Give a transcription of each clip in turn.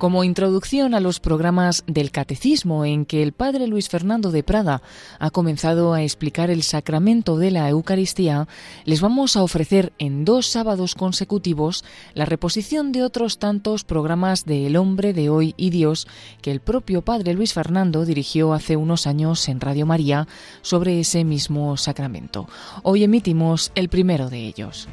Como introducción a los programas del Catecismo en que el padre Luis Fernando de Prada ha comenzado a explicar el sacramento de la Eucaristía, les vamos a ofrecer en dos sábados consecutivos la reposición de otros tantos programas de El hombre de hoy y Dios que el propio padre Luis Fernando dirigió hace unos años en Radio María sobre ese mismo sacramento. Hoy emitimos el primero de ellos.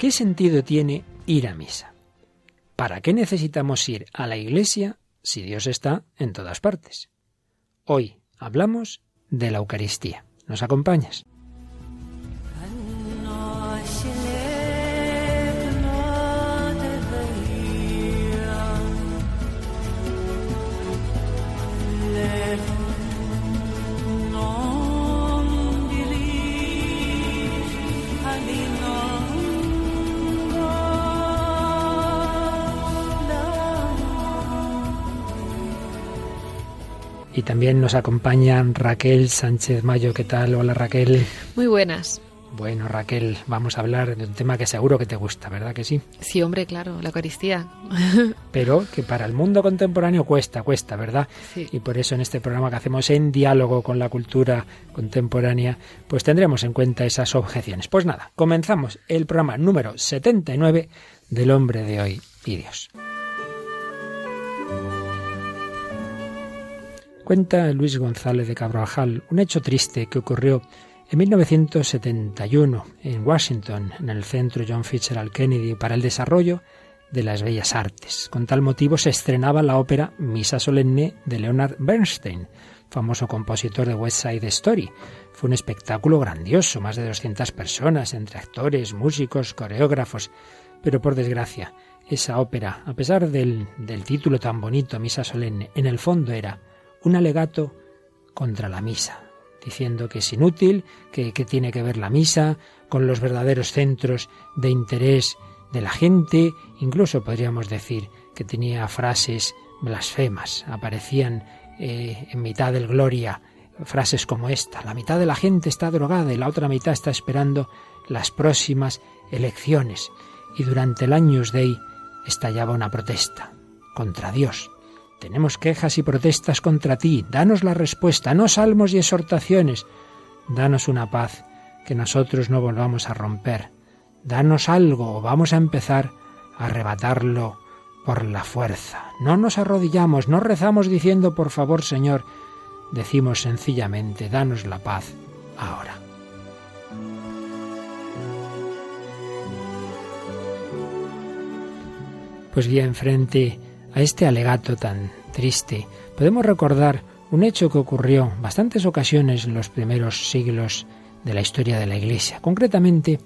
¿Qué sentido tiene ir a misa? ¿Para qué necesitamos ir a la iglesia si Dios está en todas partes? Hoy hablamos de la Eucaristía. ¿Nos acompañas? Y también nos acompañan Raquel Sánchez Mayo. ¿Qué tal? Hola Raquel. Muy buenas. Bueno, Raquel, vamos a hablar de un tema que seguro que te gusta, ¿verdad que sí? Sí, hombre, claro, la Eucaristía. Pero que para el mundo contemporáneo cuesta, cuesta, ¿verdad? Sí. Y por eso en este programa que hacemos en diálogo con la cultura contemporánea, pues tendremos en cuenta esas objeciones. Pues nada, comenzamos el programa número 79 del hombre de hoy y Dios. Cuenta Luis González de Cabrajal un hecho triste que ocurrió en 1971 en Washington, en el Centro John Fitzgerald Kennedy para el Desarrollo de las Bellas Artes. Con tal motivo se estrenaba la ópera Misa Solemne de Leonard Bernstein, famoso compositor de West Side Story. Fue un espectáculo grandioso, más de 200 personas, entre actores, músicos, coreógrafos. Pero por desgracia, esa ópera, a pesar del, del título tan bonito, Misa Solemne, en el fondo era un alegato contra la misa, diciendo que es inútil, que, tiene que ver la misa con los verdaderos centros de interés de la gente, incluso podríamos decir que tenía frases blasfemas, aparecían eh, en mitad del Gloria frases como esta, la mitad de la gente está drogada y la otra mitad está esperando las próximas elecciones, y durante el Años Day estallaba una protesta contra Dios, tenemos quejas y protestas contra ti. Danos la respuesta, no salmos y exhortaciones. Danos una paz que nosotros no volvamos a romper. Danos algo o vamos a empezar a arrebatarlo por la fuerza. No nos arrodillamos, no rezamos diciendo por favor Señor, decimos sencillamente, danos la paz ahora. Pues bien, frente a este alegato tan triste, podemos recordar un hecho que ocurrió bastantes ocasiones en los primeros siglos de la historia de la Iglesia. Concretamente,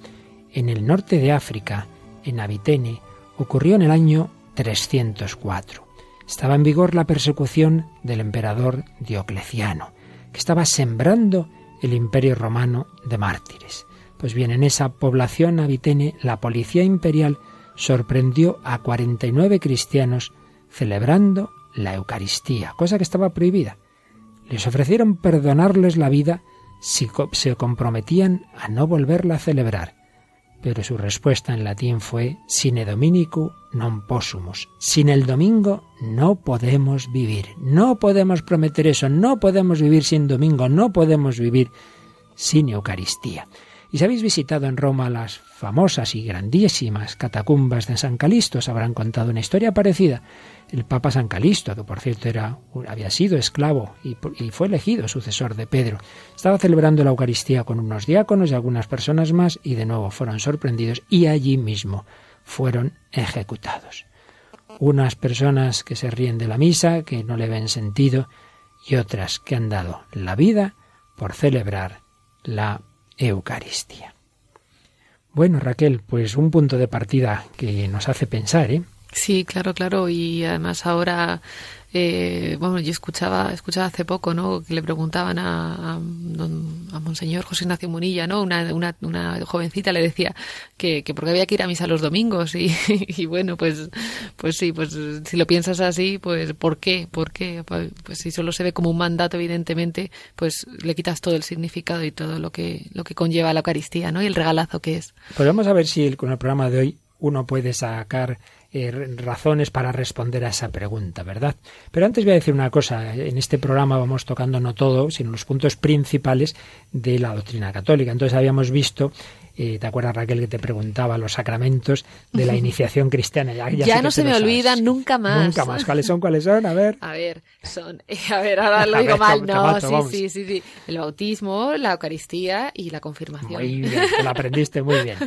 en el norte de África, en Abitene, ocurrió en el año 304. Estaba en vigor la persecución del emperador Diocleciano, que estaba sembrando el imperio romano de mártires. Pues bien, en esa población abitene, la policía imperial sorprendió a 49 cristianos celebrando la Eucaristía, cosa que estaba prohibida. Les ofrecieron perdonarles la vida si se comprometían a no volverla a celebrar, pero su respuesta en latín fue sine dominicu non possumus. Sin el domingo no podemos vivir, no podemos prometer eso, no podemos vivir sin domingo, no podemos vivir sin Eucaristía. Y si habéis visitado en Roma las famosas y grandísimas catacumbas de San Calisto, os habrán contado una historia parecida el Papa San Calisto, que por cierto era, había sido esclavo y, y, fue elegido sucesor de Pedro, estaba celebrando la Eucaristía con unos diáconos y algunas personas más y de nuevo fueron sorprendidos y allí mismo fueron ejecutados. Unas personas que se ríen de la misa, que no le ven sentido, y otras que han dado la vida por celebrar la Eucaristía. Bueno, Raquel, pues un punto de partida que nos hace pensar, ¿eh? Sí, claro, claro. Y además ahora eh, bueno, yo escuchaba, escuchaba hace poco, ¿no? Que le preguntaban a, a, a Monseñor José Ignacio Munilla, ¿no? Una, una, una jovencita le decía que, que porque había que ir a misa los domingos y, y, bueno, pues, pues sí, pues si lo piensas así, pues ¿por qué? ¿Por qué? Pues, pues si solo se ve como un mandato, evidentemente, pues le quitas todo el significado y todo lo que, lo que conlleva la Eucaristía, ¿no? Y el regalazo que es. Pues vamos a ver si con el programa de hoy uno puede sacar eh, razones para responder a esa pregunta, ¿verdad? Pero antes voy a decir una cosa. En este programa vamos tocando no todo, sino los puntos principales de la doctrina católica. Entonces habíamos visto eh, ¿Te acuerdas, Raquel, que te preguntaba los sacramentos de la iniciación cristiana? Ya, ya, ya no se me olvidan nunca más. Nunca más. ¿Cuáles son? ¿Cuáles son? A ver. A ver, son. A ver, ahora lo digo mal. No, sí, sí, sí, sí. El bautismo, la Eucaristía y la confirmación. Muy bien, te lo aprendiste muy bien.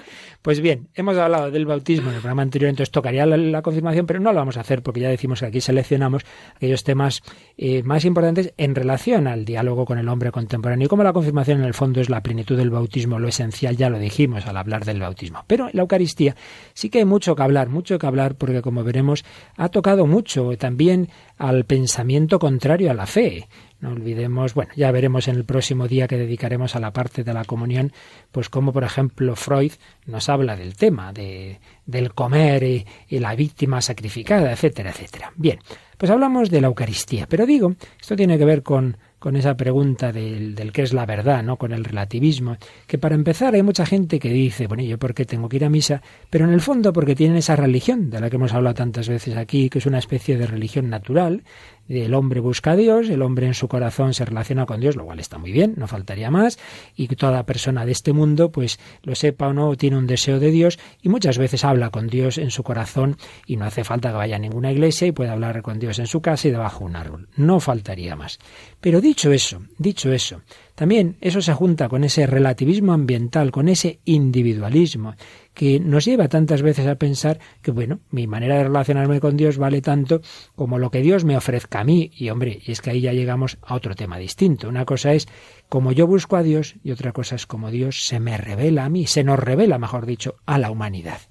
Pues bien, hemos hablado del bautismo en el programa anterior, entonces tocaría la, la confirmación, pero no lo vamos a hacer porque ya decimos que aquí seleccionamos aquellos temas eh, más importantes en relación al diálogo con el hombre contemporáneo. Y como la confirmación en el fondo es la plenitud del bautismo, lo esencial, ya lo al hablar del bautismo. Pero en la Eucaristía sí que hay mucho que hablar, mucho que hablar, porque como veremos, ha tocado mucho también al pensamiento contrario a la fe. No olvidemos, bueno, ya veremos en el próximo día que dedicaremos a la parte de la comunión, pues como por ejemplo Freud nos habla del tema de, del comer y, y la víctima sacrificada, etcétera, etcétera. Bien, pues hablamos de la Eucaristía, pero digo, esto tiene que ver con con esa pregunta del, del qué es la verdad, ¿no? Con el relativismo, que para empezar hay mucha gente que dice, bueno, ¿yo por qué tengo que ir a misa? Pero en el fondo porque tienen esa religión, de la que hemos hablado tantas veces aquí, que es una especie de religión natural, el hombre busca a Dios, el hombre en su corazón se relaciona con Dios, lo cual está muy bien, no faltaría más, y toda persona de este mundo, pues lo sepa o no, tiene un deseo de Dios y muchas veces habla con Dios en su corazón y no hace falta que vaya a ninguna iglesia y puede hablar con Dios en su casa y debajo de un árbol. No faltaría más. Pero dicho eso, dicho eso, también eso se junta con ese relativismo ambiental, con ese individualismo, que nos lleva tantas veces a pensar que, bueno, mi manera de relacionarme con Dios vale tanto como lo que Dios me ofrezca a mí. Y hombre, y es que ahí ya llegamos a otro tema distinto. Una cosa es como yo busco a Dios y otra cosa es como Dios se me revela a mí, se nos revela, mejor dicho, a la humanidad.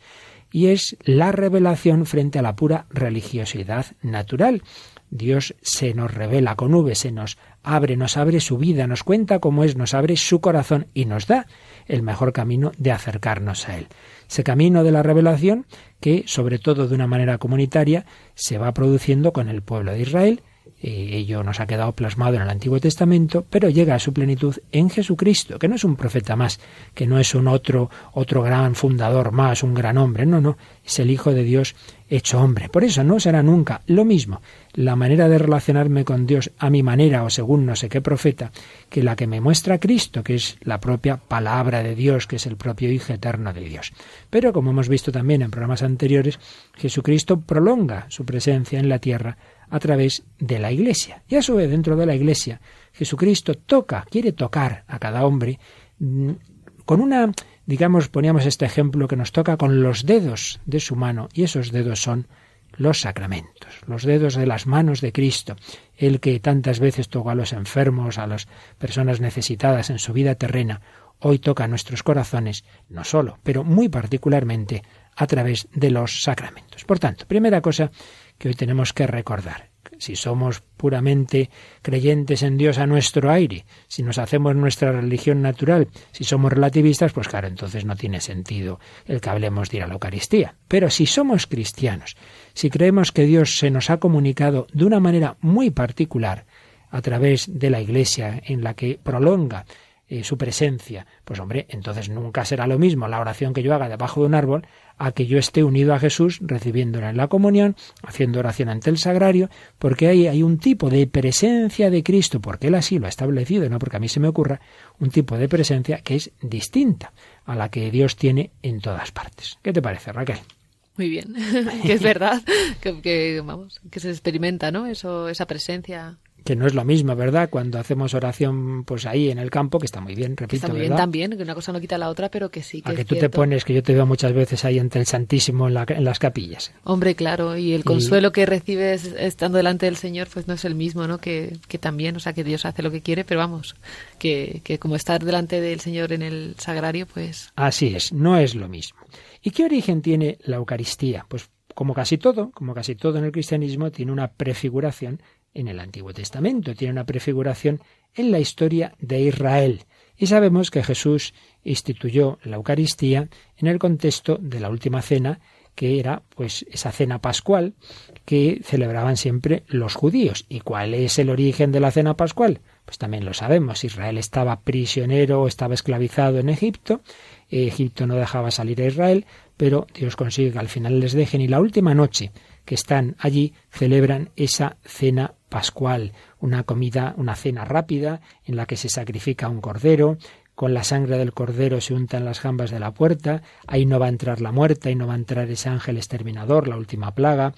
Y es la revelación frente a la pura religiosidad natural. Dios se nos revela con V, se nos abre, nos abre su vida, nos cuenta cómo es, nos abre su corazón y nos da el mejor camino de acercarnos a Él. Ese camino de la revelación que, sobre todo de una manera comunitaria, se va produciendo con el pueblo de Israel, ello nos ha quedado plasmado en el Antiguo Testamento, pero llega a su plenitud en Jesucristo, que no es un profeta más, que no es un otro, otro gran fundador más, un gran hombre, no, no, es el Hijo de Dios hecho hombre. Por eso no será nunca lo mismo la manera de relacionarme con Dios a mi manera o según no sé qué profeta, que la que me muestra Cristo, que es la propia palabra de Dios, que es el propio Hijo eterno de Dios. Pero como hemos visto también en programas anteriores, Jesucristo prolonga su presencia en la tierra a través de la Iglesia. Y a su vez, dentro de la Iglesia, Jesucristo toca, quiere tocar a cada hombre mm, con una, digamos, poníamos este ejemplo que nos toca con los dedos de su mano, y esos dedos son los sacramentos, los dedos de las manos de Cristo, el que tantas veces tocó a los enfermos, a las personas necesitadas en su vida terrena, hoy toca nuestros corazones, no solo, pero muy particularmente a través de los sacramentos. Por tanto, primera cosa que hoy tenemos que recordar. Si somos puramente creyentes en Dios a nuestro aire, si nos hacemos nuestra religión natural, si somos relativistas, pues claro, entonces no tiene sentido el que hablemos de ir a la Eucaristía. Pero si somos cristianos, si creemos que Dios se nos ha comunicado de una manera muy particular, a través de la Iglesia, en la que prolonga eh, su presencia, pues hombre, entonces nunca será lo mismo la oración que yo haga debajo de un árbol a que yo esté unido a Jesús, recibiéndola en la comunión, haciendo oración ante el sagrario, porque ahí hay un tipo de presencia de Cristo, porque Él así lo ha establecido, no porque a mí se me ocurra, un tipo de presencia que es distinta a la que Dios tiene en todas partes. ¿Qué te parece, Raquel? Muy bien, que es verdad, que, que, vamos, que se experimenta, ¿no? Eso, esa presencia que no es lo mismo, ¿verdad? Cuando hacemos oración, pues ahí en el campo, que está muy bien, repito. Está muy bien también, que una cosa no quita la otra, pero que sí. Que a que tú te pones, que yo te veo muchas veces ahí entre el Santísimo en, la, en las capillas. Hombre, claro, y el consuelo que recibes estando delante del Señor, pues no es el mismo, ¿no? Que, que también, o sea, que Dios hace lo que quiere, pero vamos, que, que como estar delante del Señor en el sagrario, pues. Así es, no es lo mismo. ¿Y qué origen tiene la Eucaristía? Pues como casi todo, como casi todo en el cristianismo, tiene una prefiguración en el Antiguo Testamento, tiene una prefiguración en la historia de Israel. Y sabemos que Jesús instituyó la Eucaristía en el contexto de la última cena, que era pues esa cena pascual que celebraban siempre los judíos. ¿Y cuál es el origen de la cena pascual? Pues también lo sabemos. Israel estaba prisionero, estaba esclavizado en Egipto. Egipto no dejaba salir a Israel, pero Dios consigue que al final les dejen y la última noche que están allí celebran esa cena pascual, una comida, una cena rápida en la que se sacrifica un cordero, con la sangre del cordero se untan las jambas de la puerta, ahí no va a entrar la muerte, ahí no va a entrar ese ángel exterminador, la última plaga.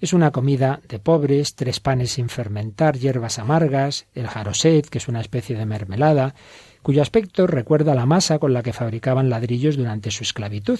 Es una comida de pobres, tres panes sin fermentar, hierbas amargas, el jaroset, que es una especie de mermelada, cuyo aspecto recuerda la masa con la que fabricaban ladrillos durante su esclavitud.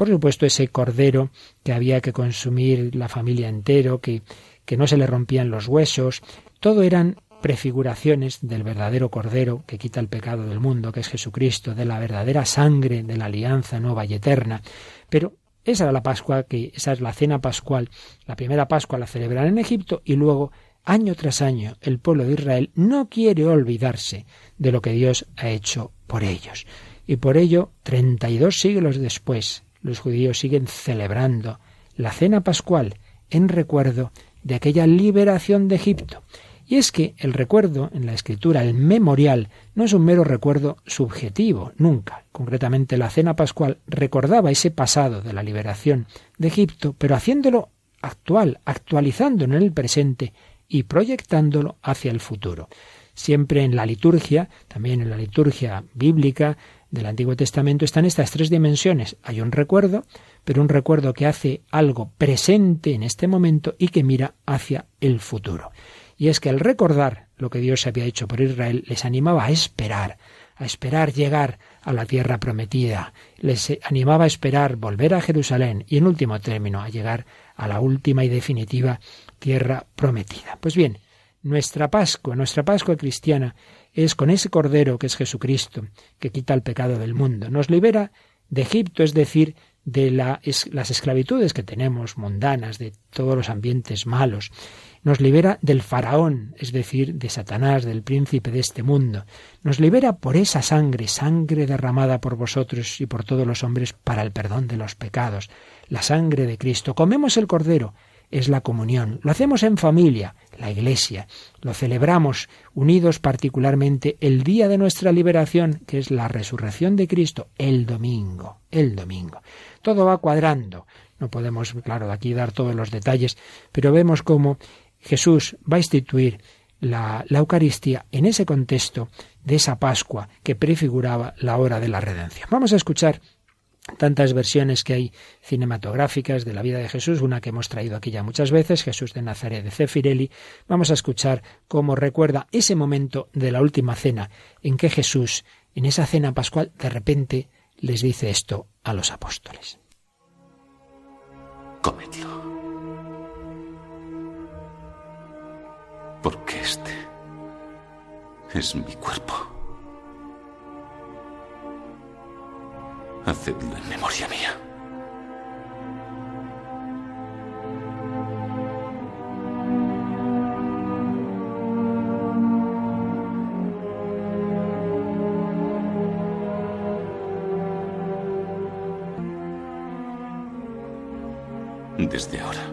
Por supuesto, ese cordero que había que consumir la familia entero, que, que no se le rompían los huesos, todo eran prefiguraciones del verdadero Cordero que quita el pecado del mundo, que es Jesucristo, de la verdadera sangre de la alianza nueva y eterna. Pero esa era la Pascua, que esa es la cena pascual. La primera Pascua la celebran en Egipto y luego, año tras año, el pueblo de Israel no quiere olvidarse de lo que Dios ha hecho por ellos. Y por ello, treinta y dos siglos después, los judíos siguen celebrando la cena pascual en recuerdo de aquella liberación de Egipto. Y es que el recuerdo en la escritura, el memorial, no es un mero recuerdo subjetivo, nunca. Concretamente la cena pascual recordaba ese pasado de la liberación de Egipto, pero haciéndolo actual, actualizándolo en el presente y proyectándolo hacia el futuro. Siempre en la liturgia, también en la liturgia bíblica, del Antiguo Testamento están estas tres dimensiones. Hay un recuerdo, pero un recuerdo que hace algo presente en este momento y que mira hacia el futuro. Y es que el recordar lo que Dios había hecho por Israel les animaba a esperar, a esperar llegar a la tierra prometida, les animaba a esperar volver a Jerusalén y en último término a llegar a la última y definitiva tierra prometida. Pues bien, nuestra Pascua, nuestra Pascua cristiana, es con ese Cordero que es Jesucristo, que quita el pecado del mundo. Nos libera de Egipto, es decir, de las esclavitudes que tenemos, mundanas, de todos los ambientes malos. Nos libera del faraón, es decir, de Satanás, del príncipe de este mundo. Nos libera por esa sangre, sangre derramada por vosotros y por todos los hombres para el perdón de los pecados. La sangre de Cristo. Comemos el Cordero, es la comunión. Lo hacemos en familia, la Iglesia. Lo celebramos unidos particularmente el día de nuestra liberación, que es la resurrección de Cristo, el domingo, el domingo. Todo va cuadrando. No podemos, claro, aquí dar todos los detalles, pero vemos cómo Jesús va a instituir la, la, Eucaristía en ese contexto de esa Pascua que prefiguraba la hora de la redención. Vamos a escuchar tantas versiones que hay cinematográficas de la vida de Jesús, una que hemos traído aquí ya muchas veces, Jesús de Nazaret de Cefirelli, vamos a escuchar cómo recuerda ese momento de la última cena en que Jesús, en esa cena pascual, de repente les dice esto a los apóstoles. Comedlo. Porque este es mi cuerpo. Hacedlo en memoria mía. Desde ahora,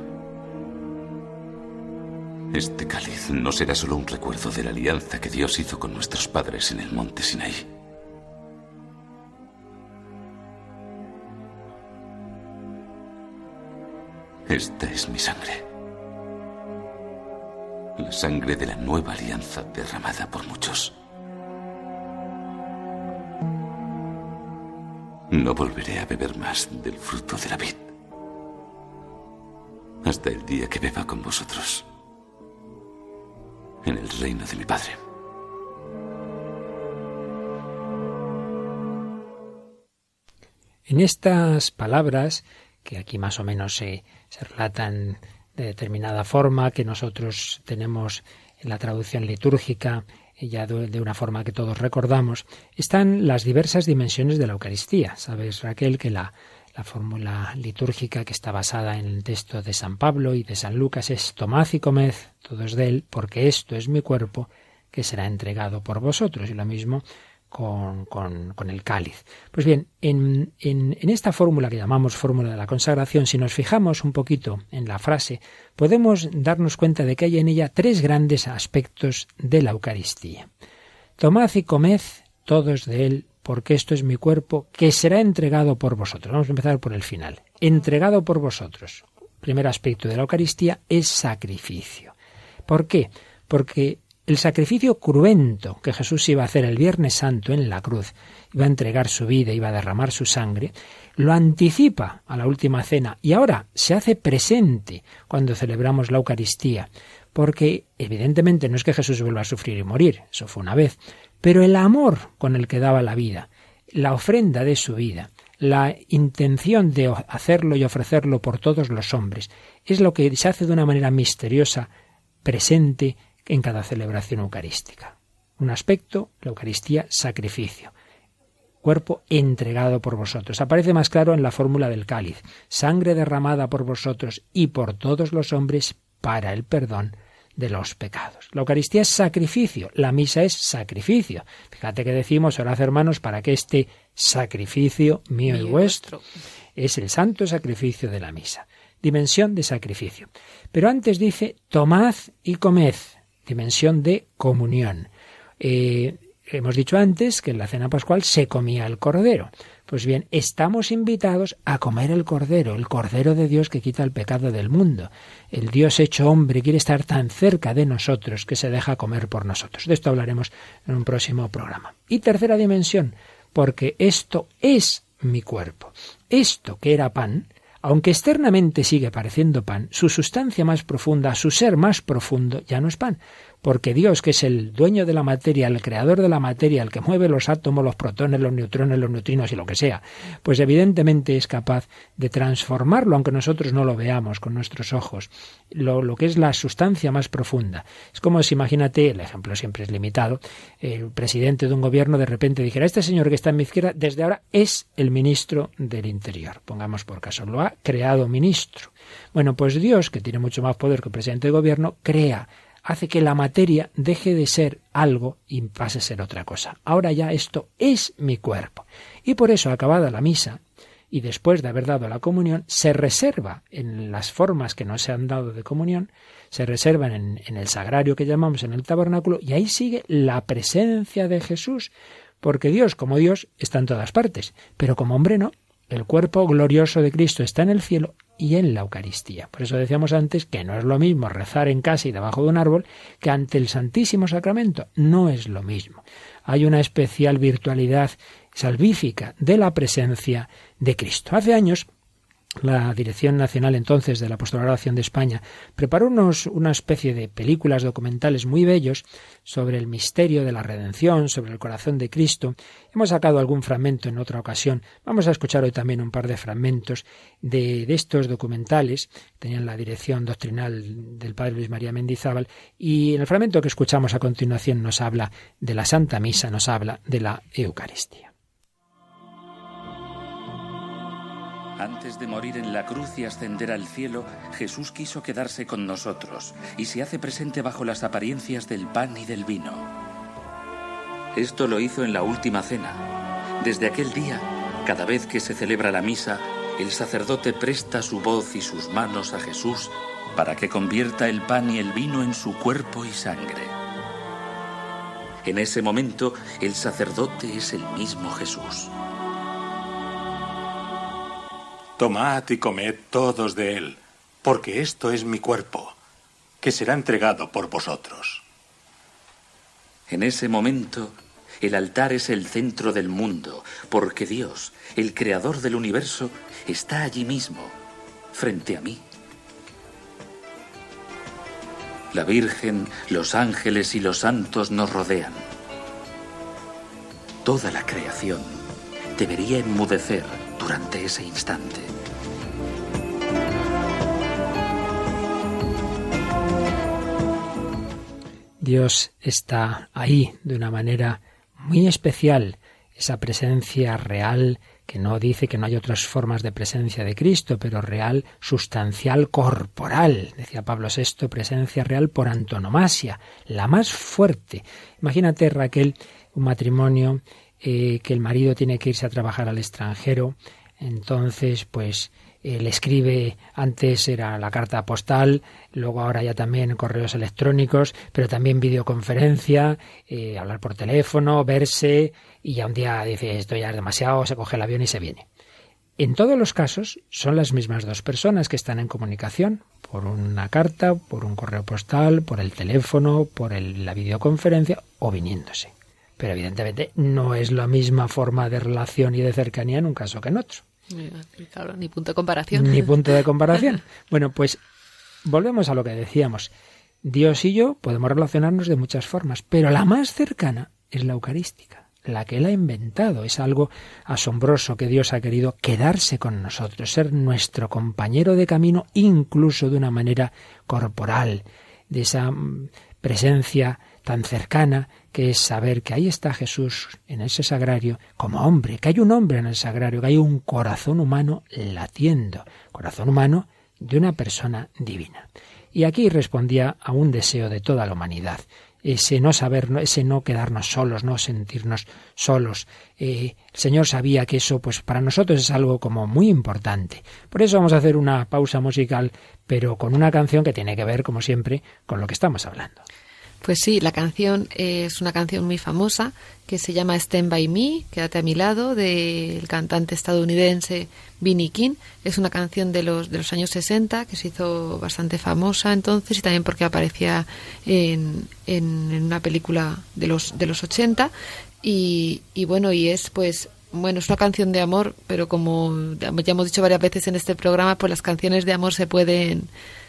este cáliz no será solo un recuerdo de la alianza que Dios hizo con nuestros padres en el monte Sinaí. Esta es mi sangre. La sangre de la nueva alianza derramada por muchos. No volveré a beber más del fruto de la vid. Hasta el día que beba con vosotros. En el reino de mi Padre. En estas palabras, que aquí más o menos se relatan de determinada forma, que nosotros tenemos en la traducción litúrgica, ya de una forma que todos recordamos, están las diversas dimensiones de la Eucaristía. Sabes, Raquel, que la, La fórmula litúrgica que está basada en el texto de San Pablo y de San Lucas es tomad y comed todos de él, porque esto es mi cuerpo que será entregado por vosotros. Y lo mismo con, el cáliz. Pues bien, en, en, esta fórmula que llamamos fórmula de la consagración, si nos fijamos un poquito en la frase, podemos darnos cuenta de que hay en ella tres grandes aspectos de la Eucaristía. Tomad y comed todos de él, porque esto es mi cuerpo, que será entregado por vosotros. Vamos a empezar por el final. Entregado por vosotros. Primer aspecto de la Eucaristía es sacrificio. ¿Por qué? Porque el sacrificio cruento que Jesús iba a hacer el Viernes Santo en la cruz, iba a entregar su vida, iba a derramar su sangre, lo anticipa a la última cena y ahora se hace presente cuando celebramos la Eucaristía, porque evidentemente no es que Jesús vuelva a sufrir y morir, eso fue una vez, pero el amor con el que daba la vida, la ofrenda de su vida, la intención de hacerlo y ofrecerlo por todos los hombres, es lo que se hace de una manera misteriosa, presente, en cada celebración eucarística. Un aspecto, la Eucaristía, sacrificio. Cuerpo entregado por vosotros. Aparece más claro en la fórmula del cáliz. Sangre derramada por vosotros y por todos los hombres para el perdón de los pecados. La Eucaristía es sacrificio, la misa es sacrificio. Fíjate que decimos, orad hermanos, para que este sacrificio mío y vuestro es el santo sacrificio de la misa. Dimensión de sacrificio. Pero antes dice, tomad y comed dimensión de comunión. Eh, hemos dicho antes que en la cena pascual se comía el cordero. Pues bien, estamos invitados a comer el cordero, el cordero de Dios que quita el pecado del mundo. El Dios hecho hombre quiere estar tan cerca de nosotros que se deja comer por nosotros. De esto hablaremos en un próximo programa. Y tercera dimensión, porque esto es mi cuerpo. Esto que era pan, aunque externamente sigue pareciendo pan, su sustancia más profunda, su ser más profundo, ya no es pan, porque Dios, que es el dueño de la materia, el creador de la materia, el que mueve los átomos, los protones, los neutrones, los neutrinos y lo que sea, pues evidentemente es capaz de transformarlo, aunque nosotros no lo veamos con nuestros ojos, lo, que es la sustancia más profunda. Es como si, imagínate, el ejemplo siempre es limitado, el presidente de un gobierno de repente dijera, este señor que está en mi izquierda, desde ahora es el ministro del Interior, pongamos por caso, lo ha creado ministro. Bueno, pues Dios, que tiene mucho más poder que el presidente de gobierno, crea hace que la materia deje de ser algo y pase a ser otra cosa. Ahora ya esto es mi cuerpo. Y por eso, acabada la misa, y después de haber dado la comunión, se reserva en las formas que no se han dado de comunión, se reservan en, en, el sagrario que llamamos en el tabernáculo, y ahí sigue la presencia de Jesús, porque Dios, como Dios, está en todas partes, pero como hombre no. El cuerpo glorioso de Cristo está en el cielo y en la Eucaristía. Por eso decíamos antes que no es lo mismo rezar en casa y debajo de un árbol que ante el Santísimo Sacramento. No es lo mismo. Hay una especial virtualidad salvífica de la presencia de Cristo. Hace años la Dirección Nacional entonces de la Apostolado de España preparó unos, una especie de películas documentales muy bellos sobre el misterio de la redención, sobre el corazón de Cristo. Hemos sacado algún fragmento en otra ocasión. Vamos a escuchar hoy también un par de fragmentos de, de estos documentales. Tenían la dirección doctrinal del Padre Luis María Mendizábal y en el fragmento que escuchamos a continuación nos habla de la Santa Misa, nos habla de la Eucaristía. Antes de morir en la cruz y ascender al cielo, Jesús quiso quedarse con nosotros y se hace presente bajo las apariencias del pan y del vino. Esto lo hizo en la última cena. Desde aquel día, cada vez que se celebra la misa, el sacerdote presta su voz y sus manos a Jesús para que convierta el pan y el vino en su cuerpo y sangre. En ese momento, el sacerdote es el mismo Jesús. Tomad y comed todos de él, porque esto es mi cuerpo, que será entregado por vosotros. En ese momento, el altar es el centro del mundo, porque Dios, el creador del universo, está allí mismo, frente a mí. La Virgen, los ángeles y los santos nos rodean. Toda la creación debería enmudecer durante ese instante. Dios está ahí de una manera muy especial, esa presencia real que no dice que no hay otras formas de presencia de Cristo, pero real, sustancial, corporal. Decía Pablo VI, presencia real por antonomasia, la más fuerte. Imagínate, Raquel, un matrimonio eh, que el marido tiene que irse a trabajar al extranjero, entonces, pues, le escribe, antes era la carta postal, luego ahora ya también correos electrónicos, pero también videoconferencia, eh, hablar por teléfono, verse, y ya un día dice esto ya es demasiado, se coge el avión y se viene. En todos los casos son las mismas dos personas que están en comunicación, por una carta, por un correo postal, por el teléfono, por la videoconferencia o viniéndose. Pero evidentemente no es la misma forma de relación y de cercanía en un caso que en otro. Claro, ni punto de comparación. Ni punto de comparación. Bueno, pues volvemos a lo que decíamos. Dios y yo podemos relacionarnos de muchas formas, pero la más cercana es la eucarística, la que Él ha inventado. Es algo asombroso que Dios ha querido quedarse con nosotros, ser nuestro compañero de camino, incluso de una manera corporal, de esa mm, presencia tan cercana que es saber que ahí está Jesús en ese sagrario como hombre, que hay un hombre en el sagrario, que hay un corazón humano latiendo, corazón humano de una persona divina. Y aquí respondía a un deseo de toda la humanidad, ese no saber, ese no quedarnos solos, no sentirnos solos. Eh, el Señor sabía que eso, pues para nosotros es algo como muy importante. Por eso vamos a hacer una pausa musical, pero con una canción que tiene que ver, como siempre, con lo que estamos hablando. Pues sí, la canción es una canción muy famosa que se llama Stand By Me, Quédate a mi lado, del cantante estadounidense Vinnie King. Es una canción de los, de los años 60 que se hizo bastante famosa entonces y también porque aparecía en, en, una película de los, de los 80. Y, y bueno, y es pues bueno, es una canción de amor, pero como ya hemos dicho varias veces en este programa, pues las canciones de amor se pueden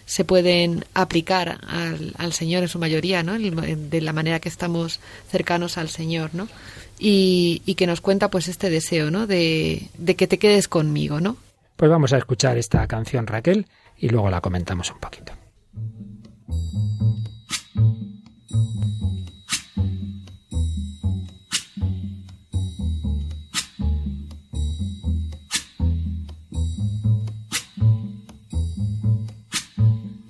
se pueden aplicar al, al Señor en su mayoría, ¿no? De la manera que estamos cercanos al Señor, ¿no? Y, y que nos cuenta pues este deseo, ¿no? De, de que te quedes conmigo, ¿no? Pues vamos a escuchar esta canción, Raquel, y luego la comentamos un poquito.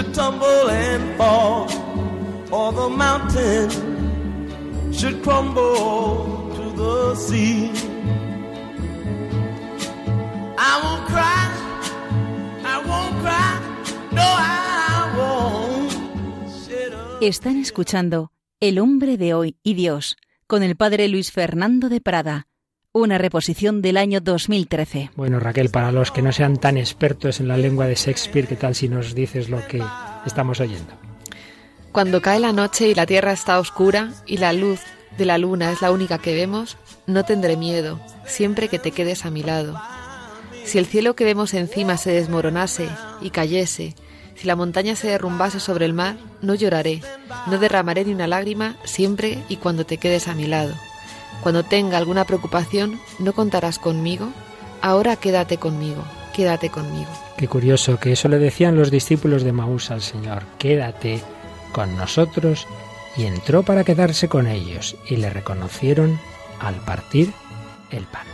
should tumble and fall, or the mountain should crumble Están escuchando El hombre de hoy y Dios con el padre Luis Fernando de Prada. Una reposición del año 2013. Bueno, Raquel, para los que no sean tan expertos en la lengua de Shakespeare, ¿qué tal si nos dices lo que estamos oyendo? Cuando cae la noche y la tierra está oscura y la luz de la luna es la única que vemos, no tendré miedo, siempre que te quedes a mi lado. Si el cielo que vemos encima se desmoronase y cayese, si la montaña se derrumbase sobre el mar, no lloraré, no derramaré ni una lágrima siempre y cuando te quedes a mi lado. Cuando tenga alguna preocupación, ¿no contarás conmigo? Ahora quédate conmigo, quédate conmigo. Qué curioso que eso le decían los discípulos de Maús al Señor, quédate con nosotros, y entró para quedarse con ellos, y le reconocieron al partir el pan.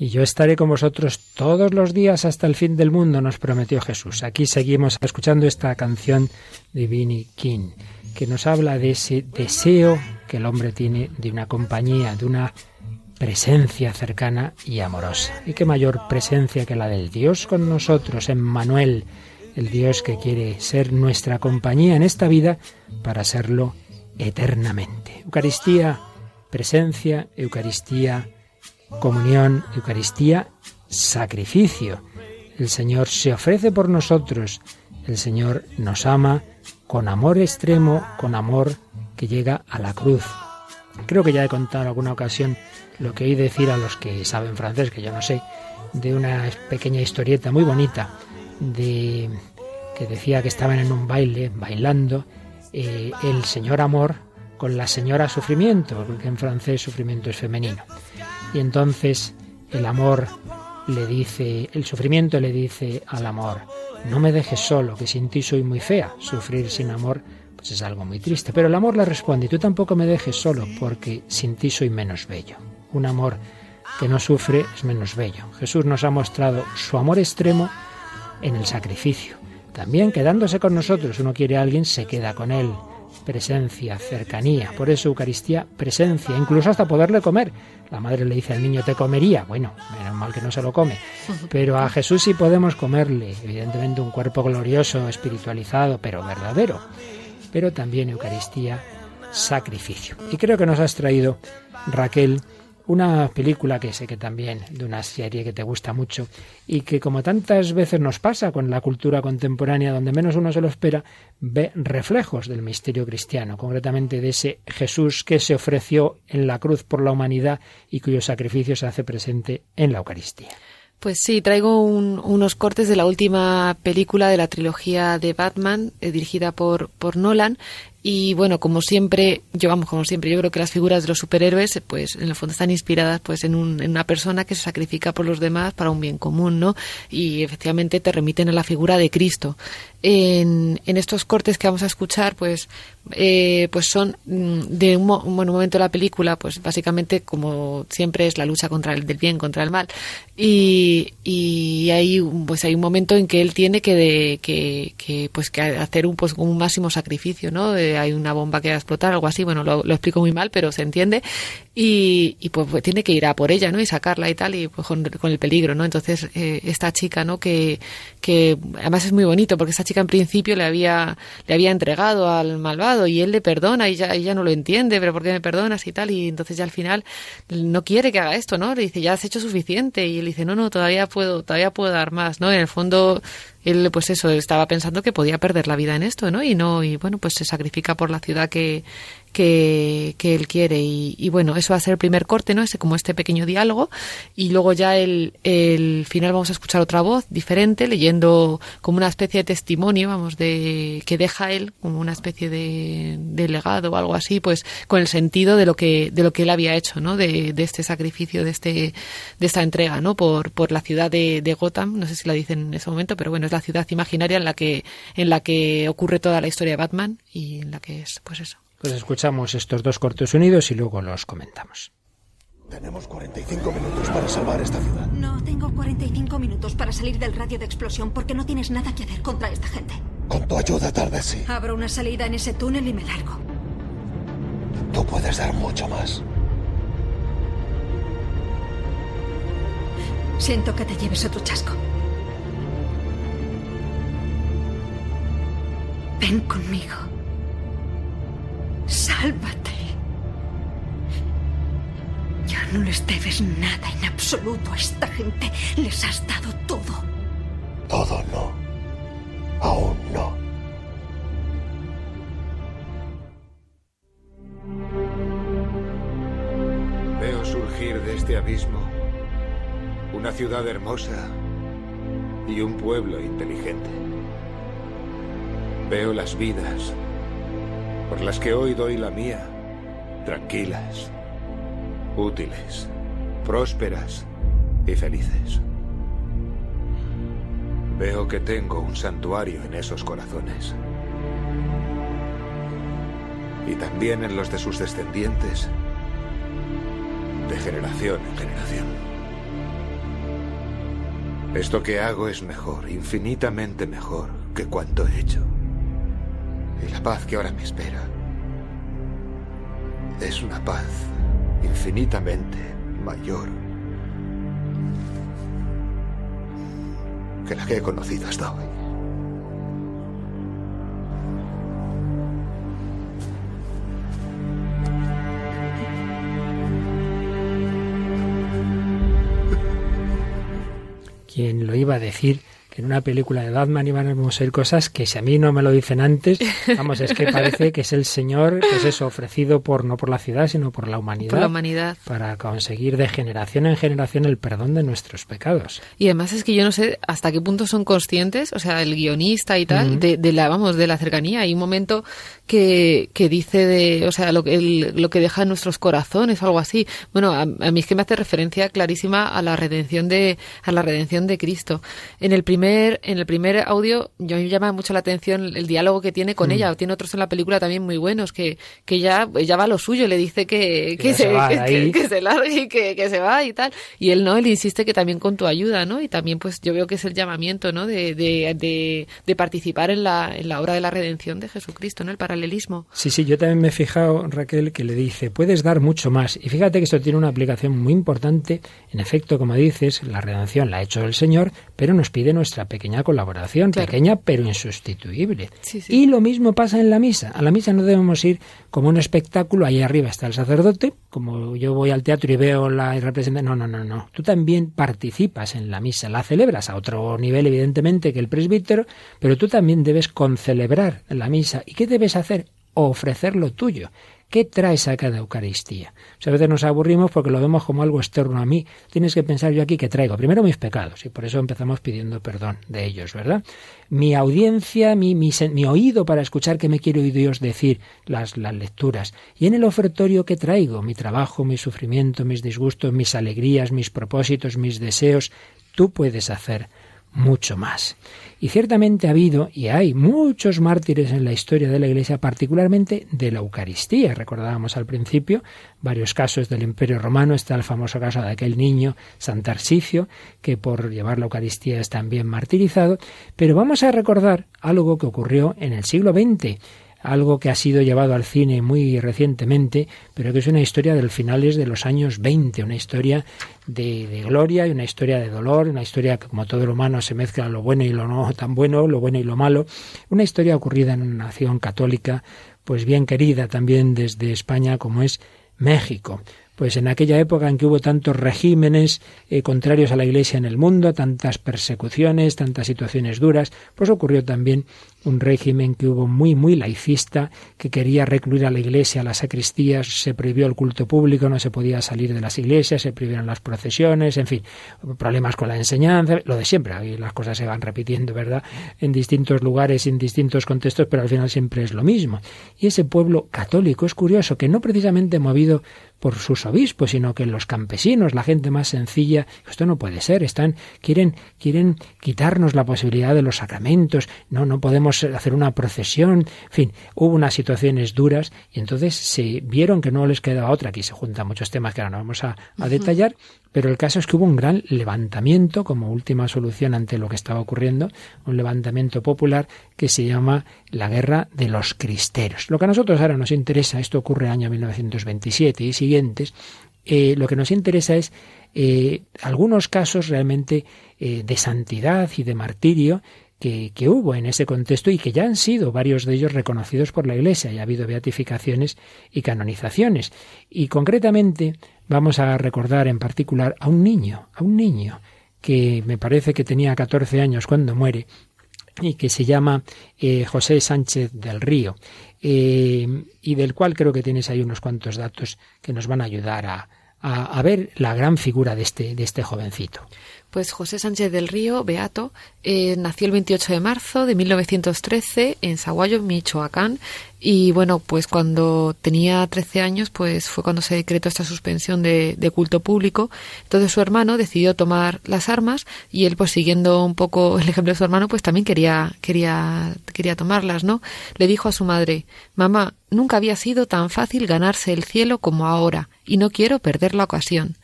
Y yo estaré con vosotros todos los días hasta el fin del mundo, nos prometió Jesús. Aquí seguimos escuchando esta canción de Vinnie King, que nos habla de ese deseo que el hombre tiene de una compañía, de una presencia cercana y amorosa. Y qué mayor presencia que la del Dios con nosotros, en Manuel, el Dios que quiere ser nuestra compañía en esta vida para serlo eternamente. Eucaristía, presencia, Eucaristía, comunión, Eucaristía, sacrificio. El Señor se ofrece por nosotros, el Señor nos ama con amor extremo, con amor que llega a la cruz. Creo que ya he contado en alguna ocasión lo que oí decir a los que saben francés, que yo no sé, de una pequeña historieta muy bonita de que decía que estaban en un baile bailando eh, el señor amor con la señora sufrimiento, porque en francés sufrimiento es femenino. Y entonces el amor le dice, el sufrimiento le dice al amor, no me dejes solo, que sin ti soy muy fea. Sufrir sin amor pues es algo muy triste. Pero el amor le responde, tú tampoco me dejes solo, porque sin ti soy menos bello. Un amor que no sufre es menos bello. Jesús nos ha mostrado su amor extremo en el sacrificio. También quedándose con nosotros, uno quiere a alguien, se queda con él. Presencia, cercanía. Por eso Eucaristía, presencia, incluso hasta poderle comer. La madre le dice al niño, te comería. Bueno, menos mal que no se lo come. Pero a Jesús sí podemos comerle. Evidentemente un cuerpo glorioso, espiritualizado, pero verdadero. Pero también Eucaristía, sacrificio. Y creo que nos has traído, Raquel, una película que sé que también de una serie que te gusta mucho y que como tantas veces nos pasa con la cultura contemporánea donde menos uno se lo espera, ve reflejos del misterio cristiano, concretamente de ese Jesús que se ofreció en la cruz por la humanidad y cuyo sacrificio se hace presente en la Eucaristía. Pues sí, traigo unos cortes de la última película de la trilogía de Batman, eh, dirigida por, por Nolan, y bueno, como siempre, yo vamos, como siempre, yo creo que las figuras de los superhéroes, pues en el fondo están inspiradas pues en, un, en una persona que se sacrifica por los demás para un bien común, ¿no? Y efectivamente te remiten a la figura de Cristo. En, en estos cortes que vamos a escuchar, pues, eh, pues son mm, de un, buen momento de la película, pues básicamente como siempre es la lucha contra el del bien contra el mal. Y, y hay, pues hay un momento en que él tiene que, de, que, pues que hacer un, pues, un máximo sacrificio, ¿no? Hay una bomba que va a explotar, algo así, bueno, lo, explico muy mal, pero se entiende, y, pues, pues, tiene que ir a por ella, ¿no? Y sacarla y tal, y pues con, el peligro, ¿no? Entonces, eh, esta chica, ¿no? Que, que además es muy bonito, porque esta chica en principio le había, le había entregado al malvado, y él le perdona, y ya, ella no lo entiende, pero ¿por qué me perdonas y tal? Y entonces ya al final no quiere que haga esto, ¿no? Le dice, ya has hecho suficiente, y él dice, no, no, todavía puedo, todavía puedo dar más, ¿no? En el fondo, él pues eso estaba pensando que podía perder la vida en esto no y no y bueno pues se sacrifica por la ciudad que que, él quiere. Y, bueno, eso va a ser el primer corte, ¿no? Ese como este pequeño diálogo. Y luego ya el, el final vamos a escuchar otra voz diferente, leyendo como una especie de testimonio, vamos, de que deja él, como una especie de, de legado o algo así, pues con el sentido de lo que, de lo que él había hecho, ¿no? De, de este sacrificio, de este, de esta entrega, ¿no? Por, por la ciudad de, de Gotham, no sé si la dicen en ese momento, pero bueno, es la ciudad imaginaria en la que, en la que ocurre toda la historia de Batman y en la que es, pues eso. Pues escuchamos estos dos cortos unidos y luego los comentamos. Tenemos 45 minutos para salvar esta ciudad. No, tengo 45 minutos para salir del radio de explosión porque no tienes nada que hacer contra esta gente. Con tu ayuda tarde sí. Abro una salida en ese túnel y me largo. Tú puedes dar mucho más. Siento que te lleves otro chasco. Ven conmigo. Sálvate. Ya no les debes nada en absoluto a esta gente. Les has dado todo. Todo no. Aún no. Veo surgir de este abismo una ciudad hermosa y un pueblo inteligente. Veo las vidas por las que hoy doy la mía, tranquilas, útiles, prósperas y felices. Veo que tengo un santuario en esos corazones. Y también en los de sus descendientes, de generación en generación. Esto que hago es mejor, infinitamente mejor que cuanto he hecho. Y la paz que ahora me espera es una paz infinitamente mayor que la que he conocido hasta hoy. ¿Quién lo iba a decir? En una película de Batman iban a ser cosas que si a mí no me lo dicen antes, vamos, es que parece que es el Señor, que es eso, ofrecido por no por la ciudad, sino por la humanidad. Por la humanidad. Para conseguir de generación en generación el perdón de nuestros pecados. Y además es que yo no sé hasta qué punto son conscientes, o sea, el guionista y tal, de, de, la, vamos, de la cercanía. Hay un momento que, que dice de, o sea, lo que, el, lo que deja en nuestros corazones o algo así. Bueno, a, a mí es que me hace referencia clarísima a la redención de, a la redención de Cristo. En el primer en el primer audio, yo me llama mucho la atención el diálogo que tiene con mm. ella. Tiene otros en la película también muy buenos, que, que ya, ya va a lo suyo, le dice que, que, se, que, se largue y que, se va y tal. Y él no, él insiste que también con tu ayuda, ¿no? Y también pues yo veo que es el llamamiento, ¿no? De, de, de, de participar en la, en la obra de la redención de Jesucristo, ¿no? El paralelismo. Sí, sí, yo también me he fijado, Raquel, que le dice, puedes dar mucho más. Y fíjate que esto tiene una aplicación muy importante. En efecto, como dices, la redención la ha hecho el Señor, pero nos pide nuestra pequeña colaboración, pequeña pero insustituible. Y lo mismo pasa en la misa. A la misa no debemos ir como un espectáculo, ahí arriba está el sacerdote, como yo voy al teatro y veo la representación. No, no, no, no. Tú también participas en la misa, la celebras a otro nivel, evidentemente, que el presbítero, pero tú también debes concelebrar la misa. ¿Y qué debes hacer? Ofrecer lo tuyo. ¿Qué traes a cada Eucaristía? a veces nos aburrimos porque lo vemos como algo externo a mí. Tienes que pensar yo aquí que traigo. Primero mis pecados, y por eso empezamos pidiendo perdón de ellos, ¿verdad? Mi audiencia, mi oído para escuchar qué me quiere oír Dios decir, las, las lecturas. Y en el ofertorio que traigo, mi trabajo, mi sufrimiento, mis disgustos, mis alegrías, mis propósitos, mis deseos. Tú puedes hacer mucho más. Y ciertamente ha habido y hay muchos mártires en la historia de la Iglesia, particularmente de la Eucaristía. Recordábamos al principio varios casos del Imperio Romano. Está el famoso caso de aquel niño, Santarsicio, que por llevar la Eucaristía es también martirizado. Pero vamos a recordar algo que ocurrió en el siglo XX algo que ha sido llevado al cine muy recientemente, pero que es una historia de los finales de los años 20, una historia de, gloria y una historia de dolor, una historia que como todo lo humano se mezcla lo bueno y lo no tan bueno, lo bueno y lo malo, una historia ocurrida en una nación católica, pues bien querida también desde España como es México. Pues en aquella época en que hubo tantos regímenes eh, contrarios a la Iglesia en el mundo, tantas persecuciones, tantas situaciones duras, pues ocurrió también un régimen que hubo muy, muy laicista, que quería recluir a la iglesia, a las sacristías, se prohibió el culto público, no se podía salir de las iglesias, se prohibieron las procesiones, en fin, problemas con la enseñanza, lo de siempre, ahí las cosas se van repitiendo, ¿verdad? En distintos lugares, en distintos contextos, pero al final siempre es lo mismo. Y ese pueblo católico es curioso, que no precisamente movido por sus obispos, sino que los campesinos, la gente más sencilla, esto no puede ser, están, quieren, quieren quitarnos la posibilidad de los sacramentos, no, no podemos hacer una procesión, en fin, hubo unas situaciones duras y entonces se vieron que no les quedaba otra. Aquí se juntan muchos temas que ahora no vamos a, detallar, pero el caso es que hubo un gran levantamiento como última solución ante lo que estaba ocurriendo, un levantamiento popular que se llama la Guerra de los Cristeros. Lo que a nosotros ahora nos interesa, esto ocurre en el año 1927 y siguientes, eh, lo que nos interesa es eh, algunos casos realmente eh, de santidad y de martirio que, hubo en ese contexto y que ya han sido varios de ellos reconocidos por la Iglesia y ha habido beatificaciones y canonizaciones. Y concretamente vamos a recordar en particular a un niño, a un niño que me parece que tenía 14 años cuando muere y que se llama eh, José Sánchez del Río eh, y del cual creo que tienes ahí unos cuantos datos que nos van a ayudar a, a, ver la gran figura de este, de este jovencito. Pues José Sánchez del Río, Beato, eh, nació el 28 de marzo de 1913 en Saguayo, Michoacán. Y bueno, pues cuando tenía 13 años, pues fue cuando se decretó esta suspensión de, de, culto público. Entonces su hermano decidió tomar las armas y él, pues siguiendo un poco el ejemplo de su hermano, pues también quería, quería, quería tomarlas, ¿no? Le dijo a su madre, mamá, nunca había sido tan fácil ganarse el cielo como ahora y no quiero perder la ocasión.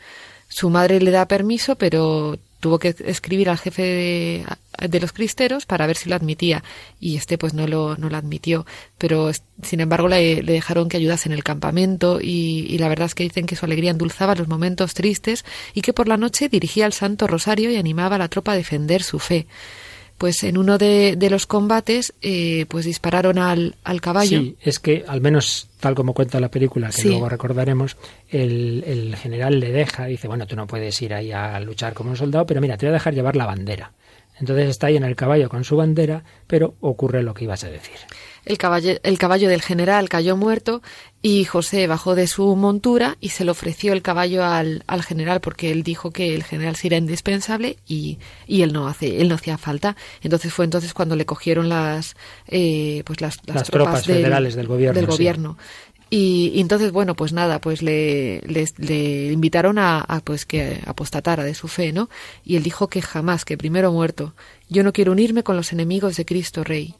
Su madre le da permiso, pero tuvo que escribir al jefe de, los cristeros para ver si lo admitía y este pues no lo, no lo admitió. Pero sin embargo le, le dejaron que ayudase en el campamento y, y, la verdad es que dicen que su alegría endulzaba los momentos tristes y que por la noche dirigía el Santo Rosario y animaba a la tropa a defender su fe pues en uno de, de los combates eh, pues dispararon al, al, caballo. Sí, es que al menos tal como cuenta la película, que sí. luego recordaremos, el, el, general le deja, dice, bueno, tú no puedes ir ahí a luchar como un soldado, pero mira, te voy a dejar llevar la bandera. Entonces está ahí en el caballo con su bandera, pero ocurre lo que ibas a decir. El caballo, el caballo del general cayó muerto y José bajó de su montura y se le ofreció el caballo al, al general porque él dijo que el general sí era indispensable y, y, él no hace, él no hacía falta. Entonces fue entonces cuando le cogieron las, eh, pues las, las, las tropas, tropas del, federales del gobierno. Del gobierno. Y, entonces, bueno, pues nada, pues le, le, le invitaron a, a, pues que apostatara de su fe, ¿no? Y él dijo que jamás, que primero muerto. Yo no quiero unirme con los enemigos de Cristo Rey.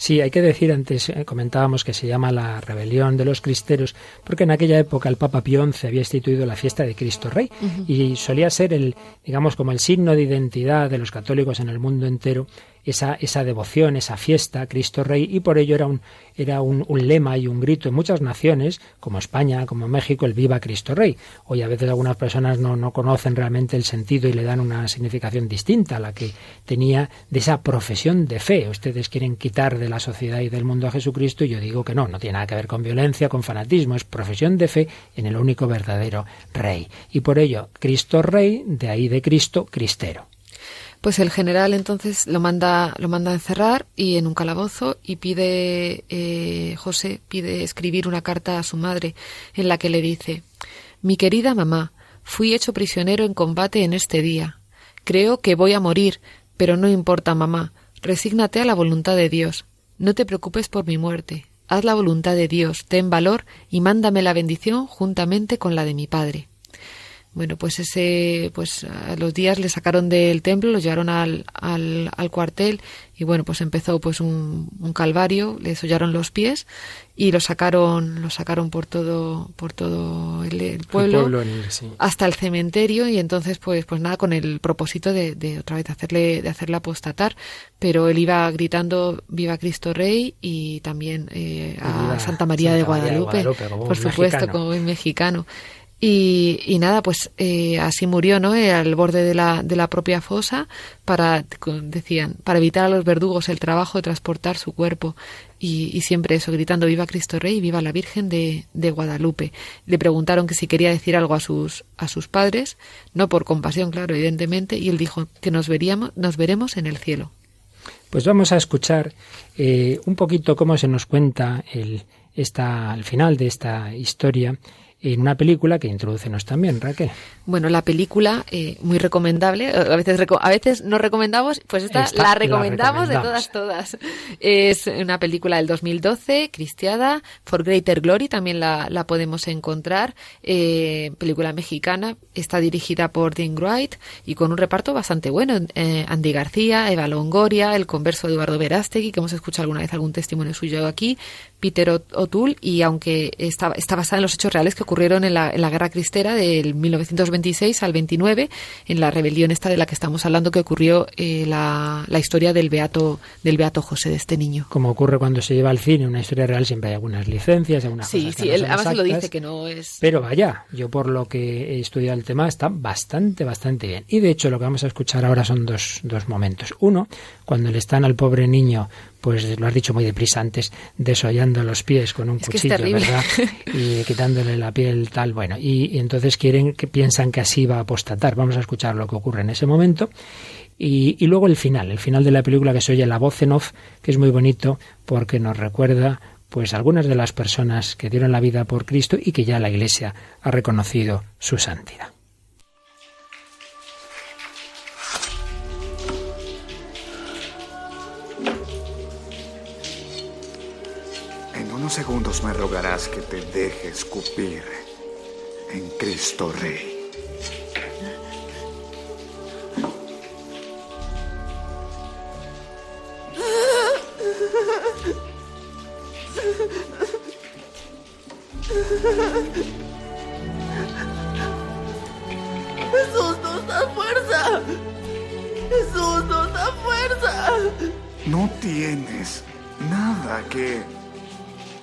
Sí, hay que decir, antes eh, comentábamos que se llama la rebelión de los cristeros, porque en aquella época el Papa Pío XI había instituido la fiesta de Cristo Rey uh -huh. y solía ser el, digamos, como el signo de identidad de los católicos en el mundo entero esa, devoción, esa fiesta, Cristo Rey, y por ello era, un, era un, un, lema y un grito en muchas naciones, como España, como México, el Viva Cristo Rey. Hoy a veces algunas personas no, no conocen realmente el sentido y le dan una significación distinta a la que tenía de esa profesión de fe. Ustedes quieren quitar de la sociedad y del mundo a Jesucristo y yo digo que no, no tiene nada que ver con violencia, con fanatismo, es profesión de fe en el único verdadero Rey. Y por ello, Cristo Rey, de ahí de Cristo, Cristero. Pues el general entonces lo manda, lo manda a encerrar y en un calabozo y pide, eh, José pide escribir una carta a su madre en la que le dice, mi querida mamá, fui hecho prisionero en combate en este día. Creo que voy a morir, pero no importa, mamá, resígnate a la voluntad de Dios. No te preocupes por mi muerte. Haz la voluntad de Dios, ten valor y mándame la bendición juntamente con la de mi padre. Bueno, pues ese, pues a los días le sacaron del templo, lo llevaron al, al, al cuartel y bueno, pues empezó pues un, un, calvario, le sollaron los pies y lo sacaron, lo sacaron por todo, por todo el, el pueblo, el pueblo el, sí. hasta el cementerio y entonces pues, pues nada, con el propósito de, de otra vez hacerle, de hacerle apostatar, pero él iba gritando Viva Cristo Rey y también eh, a Santa María, Santa de Guadalupe, María de Guadalupe por supuesto, mexicano. como mexicano. Y, y, nada, pues eh, así murió, ¿no? Eh, al borde de la, de la propia fosa para, decían, para evitar a los verdugos el trabajo de transportar su cuerpo. Y, y siempre eso, gritando Viva Cristo Rey Viva la Virgen de, de, Guadalupe. Le preguntaron que si quería decir algo a sus, a sus padres, no por compasión, claro, evidentemente, y él dijo que nos, veríamos, nos veremos en el cielo. Pues vamos a escuchar eh, un poquito cómo se nos cuenta el, esta, al final de esta historia en una película que introducenos también, Raquel. Bueno, la película, eh, muy recomendable, a veces, a veces no recomendamos, pues esta, esta la, recomendamos la, recomendamos de todas, todas. Es una película del 2012, Cristiada, For Greater Glory, también la, la podemos encontrar, eh, película mexicana, está dirigida por Dean Wright y con un reparto bastante bueno, eh, Andy García, Eva Longoria, el converso Eduardo Verástegui, que hemos escuchado alguna vez algún testimonio suyo aquí, Peter O'Toole, y aunque está, está basada en los hechos reales que ocurrieron en la, en la guerra cristera del 1926 al 29, en la rebelión esta de la que estamos hablando que ocurrió eh, la, la, historia del beato del beato José de este niño. Como ocurre cuando se lleva al cine una historia real siempre hay algunas licencias, algunas sí, cosas que sí, no él son además exactas, lo dice que no es. Pero vaya, yo por lo que he estudiado el tema está bastante, bastante bien. Y de hecho lo que vamos a escuchar ahora son dos, dos momentos. Uno, cuando le están al pobre niño pues lo has dicho muy deprisa antes, desollando los pies con un es cuchillo, ¿verdad? Y quitándole la piel tal, bueno, y, y, entonces quieren que piensan que así va a apostatar. Vamos a escuchar lo que ocurre en ese momento. Y, y luego el final, el final de la película que se oye la voz en off, que es muy bonito porque nos recuerda pues algunas de las personas que dieron la vida por Cristo y que ya la Iglesia ha reconocido su santidad. Segundos me rogarás que te deje escupir en Cristo Rey. Jesús nos da fuerza. Jesús nos da fuerza. No tienes nada que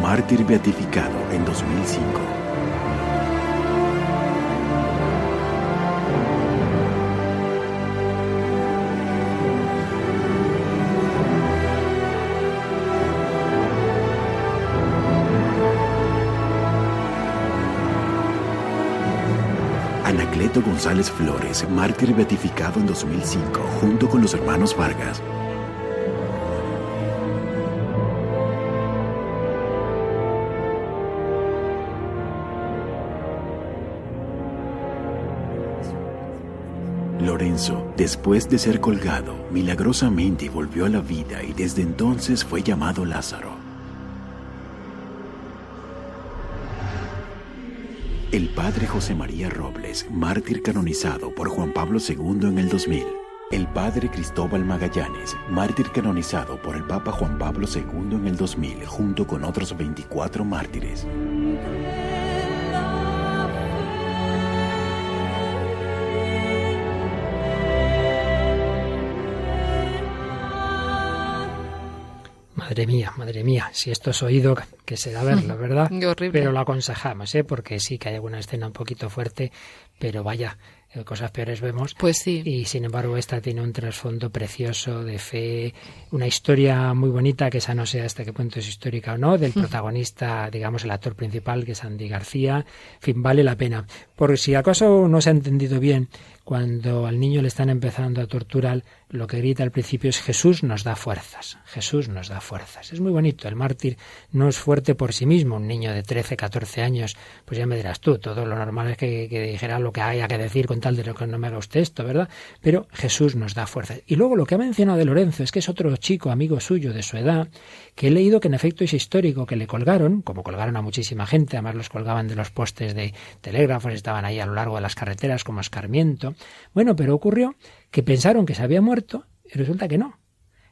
mártir beatificado en 2005. Anacleto González Flores, mártir beatificado en 2005, junto con los hermanos Vargas. Después de ser colgado, milagrosamente volvió a la vida y desde entonces fue llamado Lázaro. El padre José María Robles, mártir canonizado por Juan Pablo II en el 2000. El padre Cristóbal Magallanes, mártir canonizado por el Papa Juan Pablo II en el 2000, junto con otros 24 mártires. Madre mía, madre mía, si esto es oído, que se da verlo, ¿verdad? Qué horrible. Pero lo aconsejamos, ¿eh? Porque sí que hay alguna escena un poquito fuerte, pero vaya, eh, cosas peores vemos. Pues sí. Y sin embargo, esta tiene un trasfondo precioso de fe, una historia muy bonita, que esa no sé hasta qué punto es histórica o no, del protagonista, digamos, el actor principal, que es Andy García. En fin, vale la pena. Por si acaso no se ha entendido bien, cuando al niño le están empezando a torturar, lo que grita al principio es Jesús nos da fuerzas, Jesús nos da fuerzas. Es muy bonito, el mártir no es fuerte por sí mismo, un niño de 13, 14 años, pues ya me dirás tú, todo lo normal es que, que dijera lo que haya que decir con tal de lo que no me haga usted esto, ¿verdad? Pero Jesús nos da fuerzas. Y luego lo que ha mencionado de Lorenzo es que es otro chico, amigo suyo de su edad, que he leído que en efecto es histórico, que le colgaron, como colgaron a muchísima gente, además los colgaban de los postes de telégrafos, estaban ahí a lo largo de las carreteras como escarmiento. Bueno, pero ocurrió que pensaron que se había muerto y resulta que no.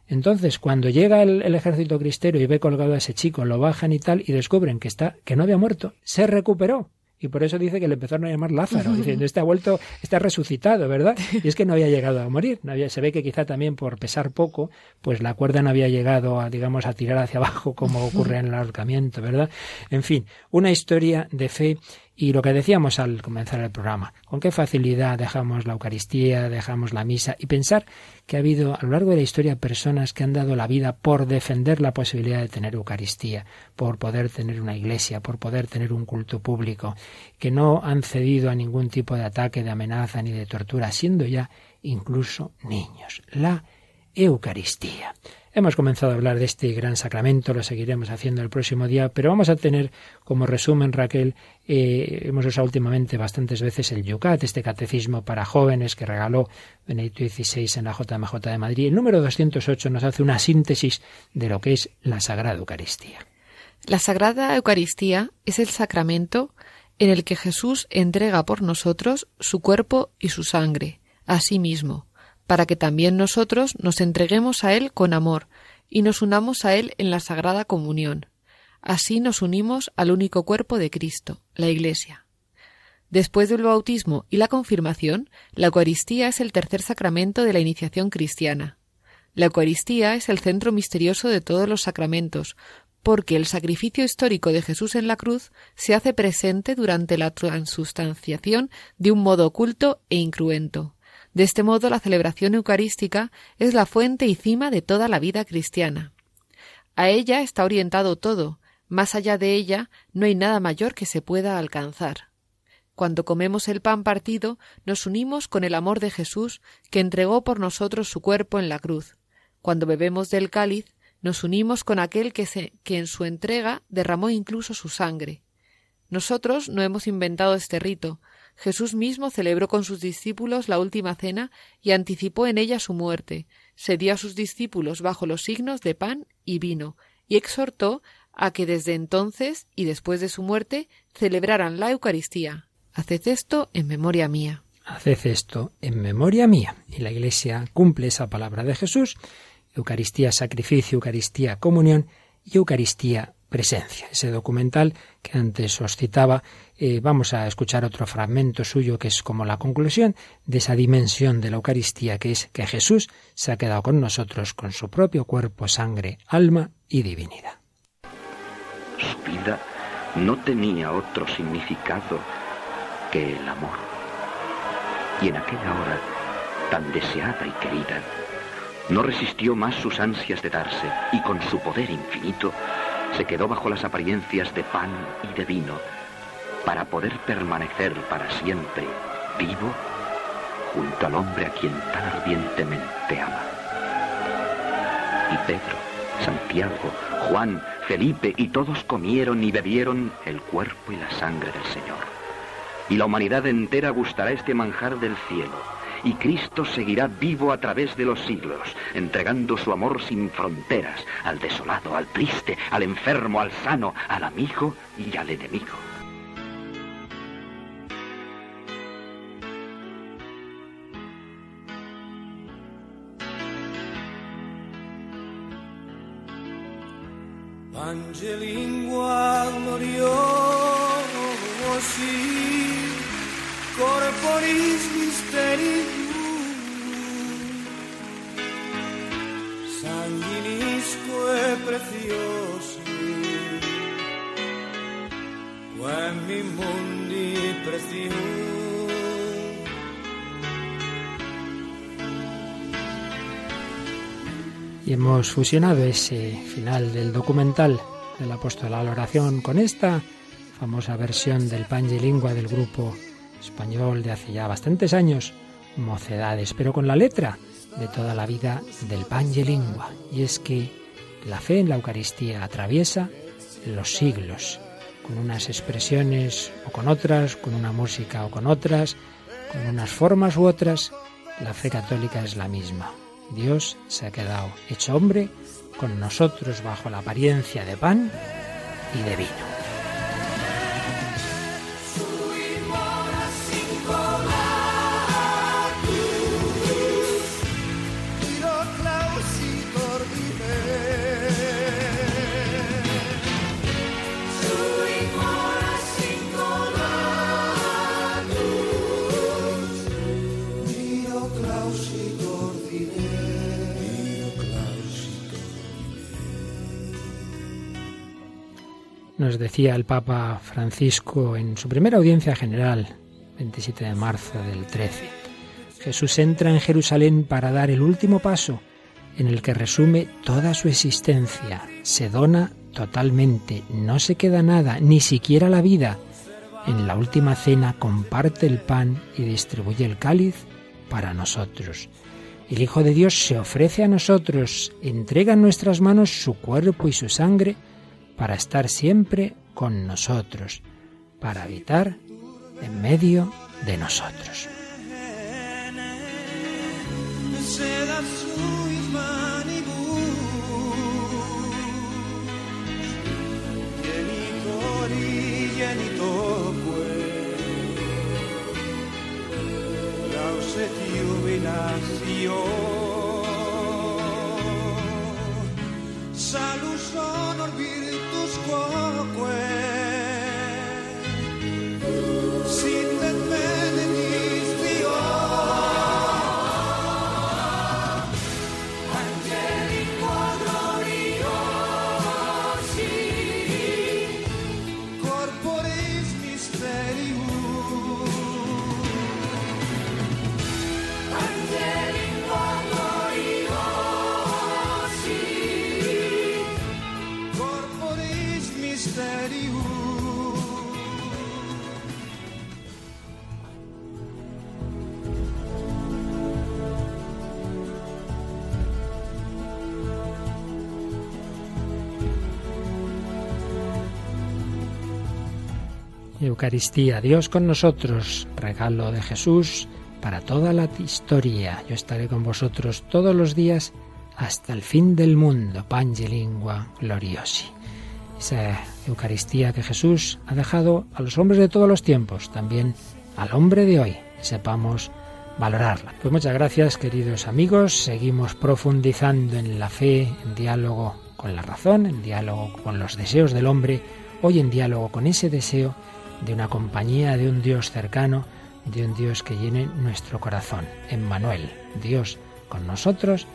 Entonces, cuando llega el, el, ejército cristero y ve colgado a ese chico, lo bajan y tal, y descubren que está, que no había muerto, se recuperó. Y por eso dice que le empezaron a llamar Lázaro, diciendo, este ha vuelto, está resucitado, ¿verdad? Y es que no había llegado a morir, no había, se ve que quizá también por pesar poco, pues la cuerda no había llegado a, digamos, a tirar hacia abajo como ocurre en el ahorcamiento, ¿verdad? En fin, una historia de fe y lo que decíamos al comenzar el programa, con qué facilidad dejamos la Eucaristía, dejamos la misa y pensar que ha habido a lo largo de la historia personas que han dado la vida por defender la posibilidad de tener Eucaristía, por poder tener una iglesia, por poder tener un culto público, que no han cedido a ningún tipo de ataque, de amenaza ni de tortura, siendo ya incluso niños. La Eucaristía. Hemos comenzado a hablar de este gran sacramento, lo seguiremos haciendo el próximo día, pero vamos a tener como resumen, Raquel, eh, hemos usado últimamente bastantes veces el Yucat, este catecismo para jóvenes que regaló Benedicto XVI en la JMJ de Madrid. El número 208 nos hace una síntesis de lo que es la Sagrada Eucaristía. La Sagrada Eucaristía es el sacramento en el que Jesús entrega por nosotros su cuerpo y su sangre, a sí mismo para que también nosotros nos entreguemos a Él con amor y nos unamos a Él en la Sagrada Comunión. Así nos unimos al único cuerpo de Cristo, la Iglesia. Después del bautismo y la confirmación, la Eucaristía es el tercer sacramento de la iniciación cristiana. La Eucaristía es el centro misterioso de todos los sacramentos, porque el sacrificio histórico de Jesús en la cruz se hace presente durante la transustanciación de un modo oculto e incruento. De este modo, la celebración eucarística es la fuente y cima de toda la vida cristiana. A ella está orientado todo, Más allá de ella no hay nada mayor que se pueda alcanzar. Cuando comemos el pan partido, nos unimos con el amor de Jesús, que entregó por nosotros su cuerpo en la cruz. Cuando bebemos del cáliz, nos unimos con aquel que, que en su entrega derramó incluso su sangre. Nosotros no hemos inventado este rito. Jesús mismo celebró con sus discípulos la última cena y anticipó en ella su muerte. Se dio a sus discípulos bajo los signos de pan y vino, y exhortó a que desde entonces y después de su muerte celebraran la Eucaristía. Haced esto en memoria mía. Haced esto en memoria mía. Y la Iglesia cumple esa palabra de Jesús. Eucaristía, sacrificio, Eucaristía, comunión y Eucaristía, presencia. Ese documental que antes os citaba, eh, vamos a escuchar otro fragmento suyo que es como la conclusión de esa dimensión de la Eucaristía, que es que Jesús se ha quedado con nosotros con su propio cuerpo, sangre, alma y divinidad. Su vida no tenía otro significado que el amor. Y en aquella hora tan deseada y querida, no resistió más sus ansias de darse y con su poder infinito se quedó bajo las apariencias de pan y de vino para poder permanecer para siempre vivo junto al hombre a quien tan ardientemente ama. Y Pedro, Santiago, Juan, Felipe y todos comieron y bebieron el cuerpo y la sangre del Señor. Y la humanidad entera gustará este manjar del cielo y Cristo seguirá vivo a través de los siglos, entregando su amor sin fronteras al desolado, al triste, al enfermo, al sano, al amigo y al enemigo. Angelingua corporis Y hemos fusionado ese final del documental del apóstol a la oración con esta famosa versión del Lingua del grupo español de hace ya bastantes años, Mocedades, pero con la letra de toda la vida del Lingua. Y es que la fe en la Eucaristía atraviesa los siglos, con unas expresiones o con otras, con una música o con otras, con unas formas u otras, la fe católica es la misma. Dios se ha quedado hecho hombre con nosotros bajo la apariencia de pan y de vino. Decía el Papa Francisco en su primera audiencia general, 27 de marzo del 13. Jesús entra en Jerusalén para dar el último paso en el que resume toda su existencia. Se dona totalmente, no se queda nada, ni siquiera la vida. En la última cena comparte el pan y distribuye el cáliz para nosotros. El Hijo de Dios se ofrece a nosotros, entrega en nuestras manos su cuerpo y su sangre para estar siempre con nosotros, para habitar en medio de nosotros. Salus honor 我回。Eucaristía, Dios con nosotros, regalo de Jesús para toda la historia. Yo estaré con vosotros todos los días hasta el fin del mundo. Pange lingua gloriosi. Esa Eucaristía que Jesús ha dejado a los hombres de todos los tiempos, también al hombre de hoy. Sepamos valorarla. Pues muchas gracias, queridos amigos. Seguimos profundizando en la fe, en diálogo con la razón, en diálogo con los deseos del hombre, hoy en diálogo con ese deseo de una compañía, de un Dios cercano, de un Dios que llene nuestro corazón. Emmanuel, Dios con nosotros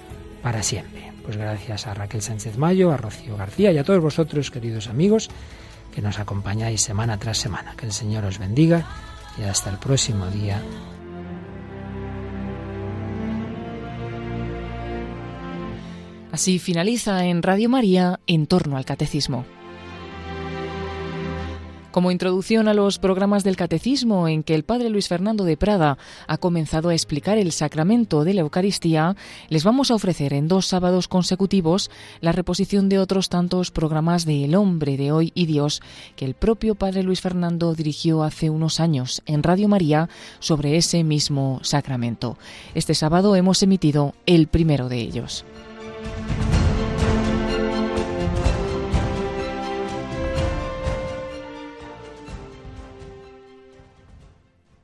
para siempre. Pues gracias a Raquel Sánchez Mayo, a Rocío García y a todos vosotros, queridos amigos, que nos acompañáis semana tras semana. Que el Señor os bendiga y hasta el próximo día. Así finaliza en Radio María en torno al catecismo. Como introducción a los programas del Catecismo en que el Padre Luis Fernando de Prada ha comenzado a explicar el sacramento de la Eucaristía, les vamos a ofrecer en dos sábados consecutivos la reposición de otros tantos programas de El hombre de hoy y Dios que el propio Padre Luis Fernando dirigió hace unos años en Radio María sobre ese mismo sacramento. Este sábado hemos emitido el primero de ellos.